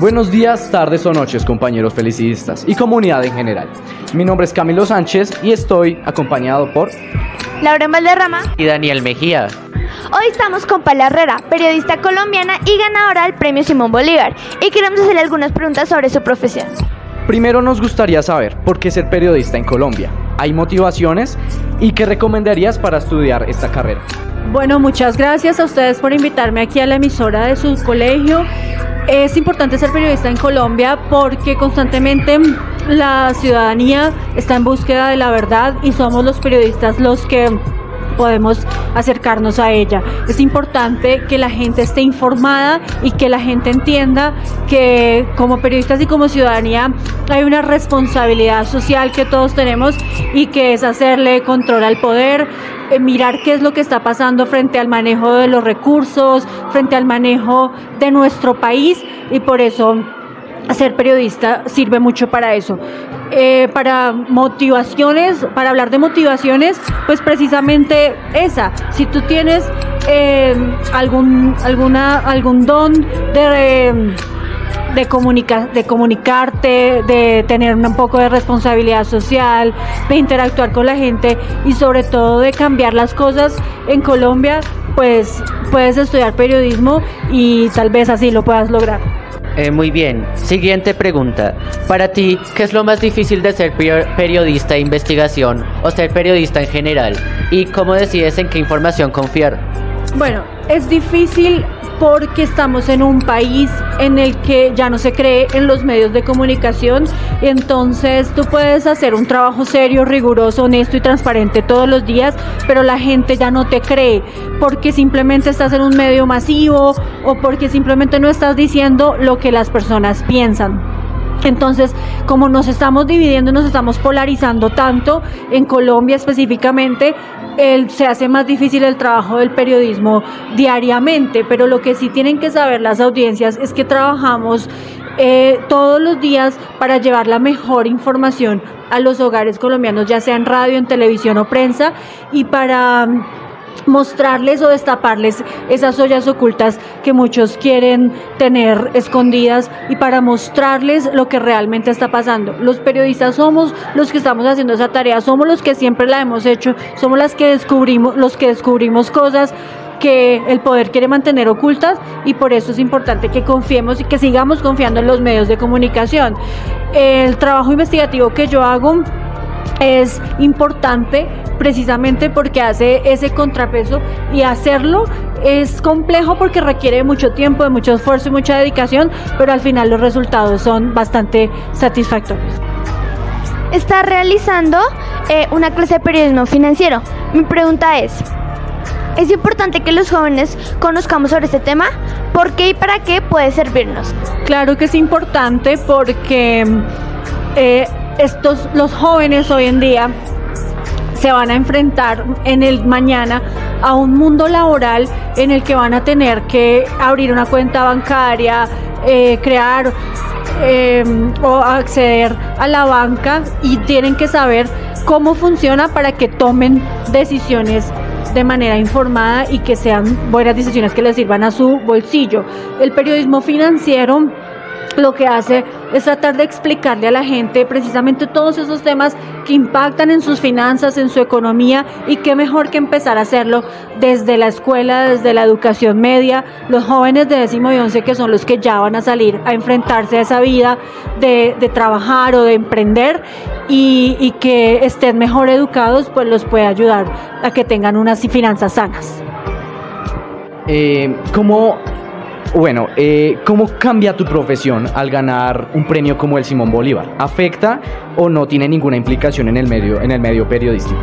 Buenos días, tardes o noches, compañeros felicistas y comunidad en general. Mi nombre es Camilo Sánchez y estoy acompañado por Laura Valderrama y Daniel Mejía. Hoy estamos con Paula Herrera, periodista colombiana y ganadora del premio Simón Bolívar, y queremos hacerle algunas preguntas sobre su profesión. Primero nos gustaría saber por qué ser periodista en Colombia. ¿Hay motivaciones? ¿Y qué recomendarías para estudiar esta carrera? Bueno, muchas gracias a ustedes por invitarme aquí a la emisora de su colegio. Es importante ser periodista en Colombia porque constantemente la ciudadanía está en búsqueda de la verdad y somos los periodistas los que podemos acercarnos a ella. Es importante que la gente esté informada y que la gente entienda que como periodistas y como ciudadanía hay una responsabilidad social que todos tenemos y que es hacerle control al poder, eh, mirar qué es lo que está pasando frente al manejo de los recursos, frente al manejo de nuestro país y por eso ser periodista sirve mucho para eso. Eh, para motivaciones, para hablar de motivaciones, pues precisamente esa. Si tú tienes eh, algún, alguna, algún don de, de, de comunicarte, de tener un poco de responsabilidad social, de interactuar con la gente y sobre todo de cambiar las cosas en Colombia, pues puedes estudiar periodismo y tal vez así lo puedas lograr. Eh, muy bien. Siguiente pregunta. Para ti, ¿qué es lo más difícil de ser periodista de investigación o ser periodista en general? ¿Y cómo decides en qué información confiar? Bueno, es difícil porque estamos en un país en el que ya no se cree en los medios de comunicación, entonces tú puedes hacer un trabajo serio, riguroso, honesto y transparente todos los días, pero la gente ya no te cree porque simplemente estás en un medio masivo o porque simplemente no estás diciendo lo que las personas piensan. Entonces, como nos estamos dividiendo, nos estamos polarizando tanto, en Colombia específicamente, se hace más difícil el trabajo del periodismo diariamente, pero lo que sí tienen que saber las audiencias es que trabajamos eh, todos los días para llevar la mejor información a los hogares colombianos, ya sea en radio, en televisión o prensa, y para mostrarles o destaparles esas ollas ocultas que muchos quieren tener escondidas y para mostrarles lo que realmente está pasando. Los periodistas somos los que estamos haciendo esa tarea, somos los que siempre la hemos hecho, somos las que descubrimos, los que descubrimos cosas que el poder quiere mantener ocultas y por eso es importante que confiemos y que sigamos confiando en los medios de comunicación. El trabajo investigativo que yo hago es importante precisamente porque hace ese contrapeso y hacerlo es complejo porque requiere mucho tiempo, de mucho esfuerzo y mucha dedicación, pero al final los resultados son bastante satisfactorios. Está realizando eh, una clase de periodismo financiero. Mi pregunta es, ¿es importante que los jóvenes conozcamos sobre este tema? ¿Por qué y para qué puede servirnos? Claro que es importante porque... Eh, estos, los jóvenes hoy en día se van a enfrentar en el mañana a un mundo laboral en el que van a tener que abrir una cuenta bancaria, eh, crear em, o acceder a la banca y tienen que saber cómo funciona para que tomen decisiones de manera informada y que sean buenas decisiones que les sirvan a su bolsillo. El periodismo financiero lo que hace es tratar de explicarle a la gente precisamente todos esos temas que impactan en sus finanzas, en su economía y qué mejor que empezar a hacerlo desde la escuela, desde la educación media, los jóvenes de décimo y once que son los que ya van a salir a enfrentarse a esa vida de, trabajar o de emprender y, que estén mejor educados, pues los puede ayudar a que tengan unas finanzas sanas. Eh, ¿Cómo bueno, eh, ¿cómo cambia tu profesión al ganar un premio como el Simón Bolívar? ¿Afecta o no tiene ninguna implicación en el medio, en el medio periodístico?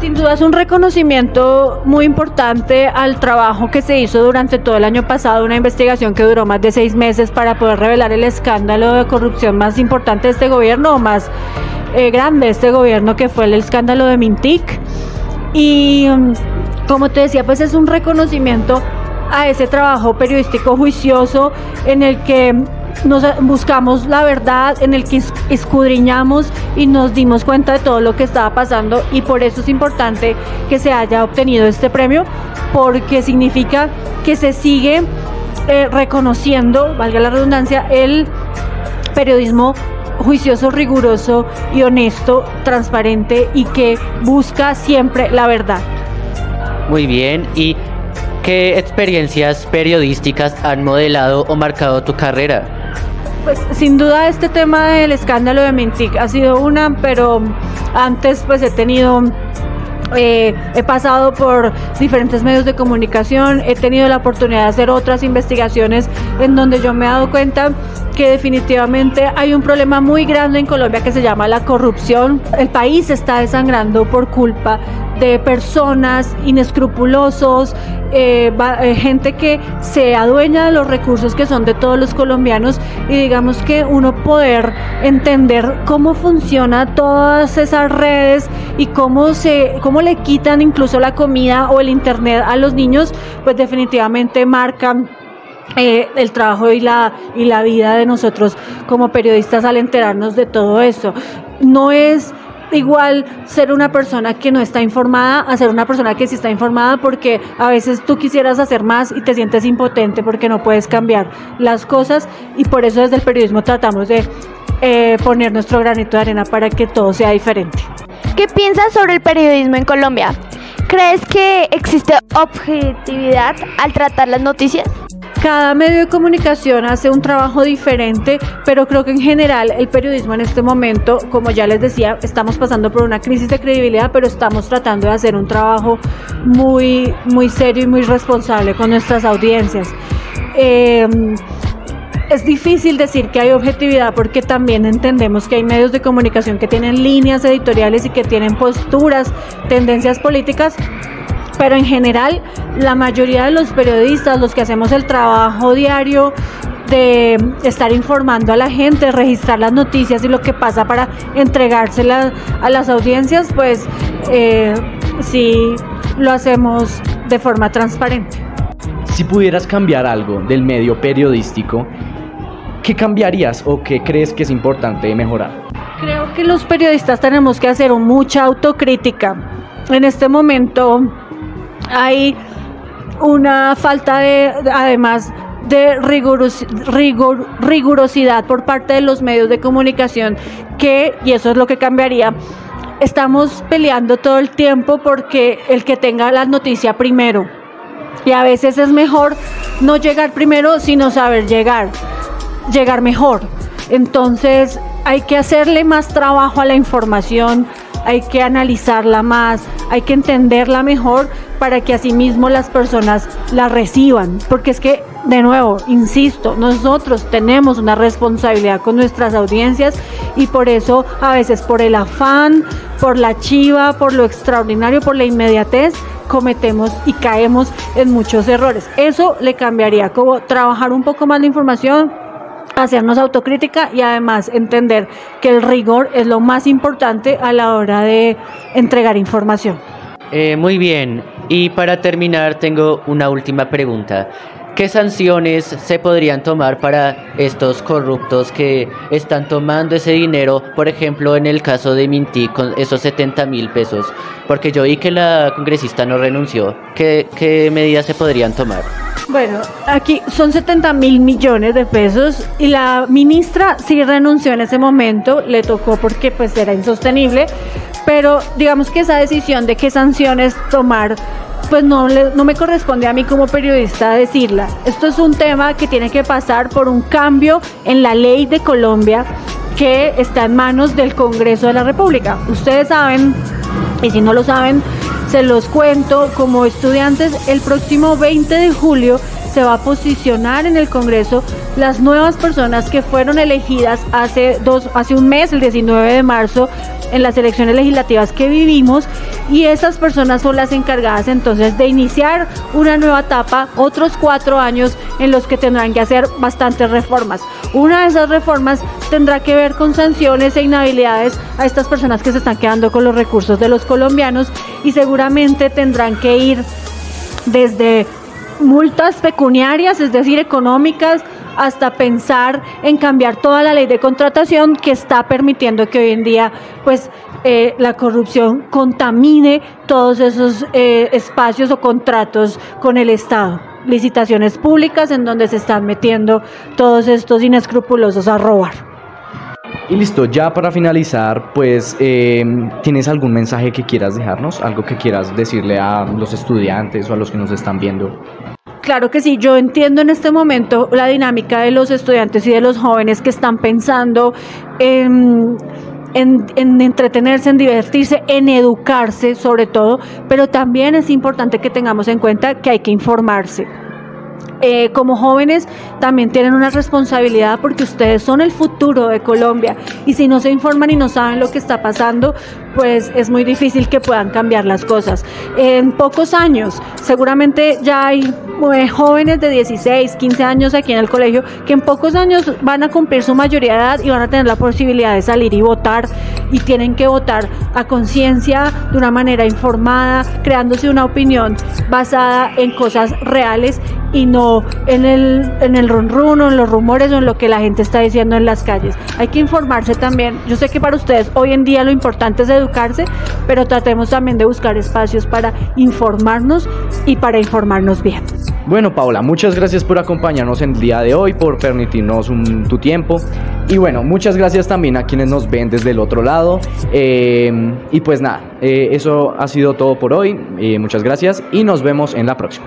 Sin duda es un reconocimiento muy importante al trabajo que se hizo durante todo el año pasado, una investigación que duró más de seis meses para poder revelar el escándalo de corrupción más importante de este gobierno o más eh, grande de este gobierno que fue el escándalo de Mintic. Y mm, como te decía, pues es un reconocimiento a ese trabajo periodístico juicioso en el que nos buscamos la verdad, en el que escudriñamos y nos dimos cuenta de todo lo que estaba pasando y por eso es importante que se haya obtenido este premio porque significa que se sigue eh, reconociendo, valga la redundancia, el periodismo juicioso, riguroso y honesto, transparente y que busca siempre la verdad. Muy bien, ¿y qué experiencias periodísticas han modelado o marcado tu carrera? Pues sin duda este tema del escándalo de Mintic ha sido una, pero antes pues he tenido eh, he pasado por diferentes medios de comunicación, he tenido la oportunidad de hacer otras investigaciones en donde yo me he dado cuenta que definitivamente hay un problema muy grande en Colombia que se llama la corrupción. El país está desangrando por culpa de personas inescrupulosos, eh, eh, gente que se adueña de los recursos que son de todos los colombianos y digamos que uno poder entender cómo funciona todas esas redes y cómo se cómo le quitan incluso la comida o el internet a los niños, pues definitivamente marcan eh, el trabajo y la, y la vida de nosotros como periodistas al enterarnos de todo eso. No es igual ser una persona que no está informada a ser una persona que sí está informada porque a veces tú quisieras hacer más y te sientes impotente porque no puedes cambiar las cosas y por eso desde el periodismo tratamos de eh, poner nuestro granito de arena para que todo sea diferente. ¿Qué piensas sobre el periodismo en Colombia? ¿Crees que existe objetividad al tratar las noticias? Cada medio de comunicación hace un trabajo diferente, pero creo que en general el periodismo en este momento, como ya les decía, estamos pasando por una crisis de credibilidad, pero estamos tratando de hacer un trabajo muy, muy serio y muy responsable con nuestras audiencias. Em, es difícil decir que hay objetividad porque también entendemos que hay medios de comunicación que tienen líneas editoriales y que tienen posturas, tendencias políticas pero en general la mayoría de los periodistas, los que hacemos el trabajo diario de estar informando a la gente, registrar las noticias y lo que pasa para entregárselas a las audiencias, pues eh, sí lo hacemos de forma transparente. Si pudieras cambiar algo del medio periodístico, ¿qué cambiarías o qué crees que es importante mejorar? Creo que los periodistas tenemos que hacer mucha autocrítica. En este momento hay una falta de, además de rigurosidad por parte de los medios de comunicación que, y eso es lo que cambiaría, estamos peleando todo el tiempo porque el que tenga la noticia primero. Y a veces es mejor no llegar primero, sino saber llegar, llegar mejor. Entonces hay que hacerle más trabajo a la información, hay que analizarla más, hay que entenderla mejor para que asimismo las personas la reciban. Porque es que, de nuevo, insisto, nosotros tenemos una responsabilidad con nuestras audiencias y por eso a veces por el afán, por la chiva, por lo extraordinario, por la inmediatez, cometemos y caemos en muchos errores. Eso le cambiaría como trabajar un poco más la información, hacernos autocrítica y además entender que el rigor es lo más importante a la hora de entregar información. Eh, muy bien, y para terminar tengo una última pregunta. ¿Qué sanciones se podrían tomar para estos corruptos que están tomando ese dinero, por ejemplo, en el caso de Minty, con esos 70 mil pesos? Porque yo vi que la congresista no renunció. ¿Qué, qué medidas se podrían tomar? Bueno, aquí son 70 mil millones de pesos y la ministra sí renunció en ese momento, le tocó porque pues era insostenible, pero digamos que esa decisión de qué sanciones tomar pues no, no me corresponde a mí como periodista decirla. Esto es un tema que tiene que pasar por un cambio en la ley de Colombia que está en manos del Congreso de la República. Ustedes saben, y si no lo saben, se los cuento, como estudiantes, el próximo 20 de julio se va a posicionar en el Congreso las nuevas personas que fueron elegidas hace, dos, hace un mes, el 19 de marzo, en las elecciones legislativas que vivimos y esas personas son las encargadas entonces de iniciar una nueva etapa, otros cuatro años en los que tendrán que hacer bastantes reformas. Una de esas reformas tendrá que ver con sanciones e inhabilidades a estas personas que se están quedando con los recursos de los colombianos y seguramente tendrán que ir desde multas pecuniarias, es decir, económicas, hasta pensar en cambiar toda la ley de contratación que está permitiendo que hoy en día pues eh, la corrupción contamine todos esos eh, espacios o contratos con el Estado. licitaciones públicas en donde se están metiendo todos estos inescrupulosos a robar. Y listo, ya para finalizar, pues, eh, ¿tienes algún mensaje que quieras dejarnos? ¿Algo que quieras decirle a los estudiantes o a los que nos están viendo? Claro que sí, yo entiendo en este momento la dinámica de los estudiantes y de los jóvenes que están pensando en, en, en, entretenerse, en divertirse, en educarse sobre todo, pero también es importante que tengamos en cuenta que hay que informarse. Eh, como jóvenes también tienen una responsabilidad porque ustedes son el futuro de Colombia. Y si no se informan y no saben lo que está pasando, pues es muy difícil que puedan cambiar las cosas. En pocos años, seguramente ya hay eh, jóvenes de 16, 15 años aquí en el colegio que en pocos años van a cumplir su mayoría de edad y van a tener la posibilidad de salir y votar y tienen que votar a conciencia, de una manera informada, creándose una opinión basada en cosas reales y no en el, en el run run o en los rumores o en lo que la gente está diciendo en las calles. Hay que informarse también. Yo sé que para ustedes hoy en día lo importante es educarse, pero tratemos también de buscar espacios para informarnos y para informarnos bien. Bueno, Paula, muchas gracias por acompañarnos en el día de hoy, por permitirnos un, tu tiempo. Y bueno, muchas gracias también a quienes nos ven desde el otro lado. Eh, y pues nada, eh, eso ha sido todo por hoy. Eh, muchas gracias y nos vemos en la próxima.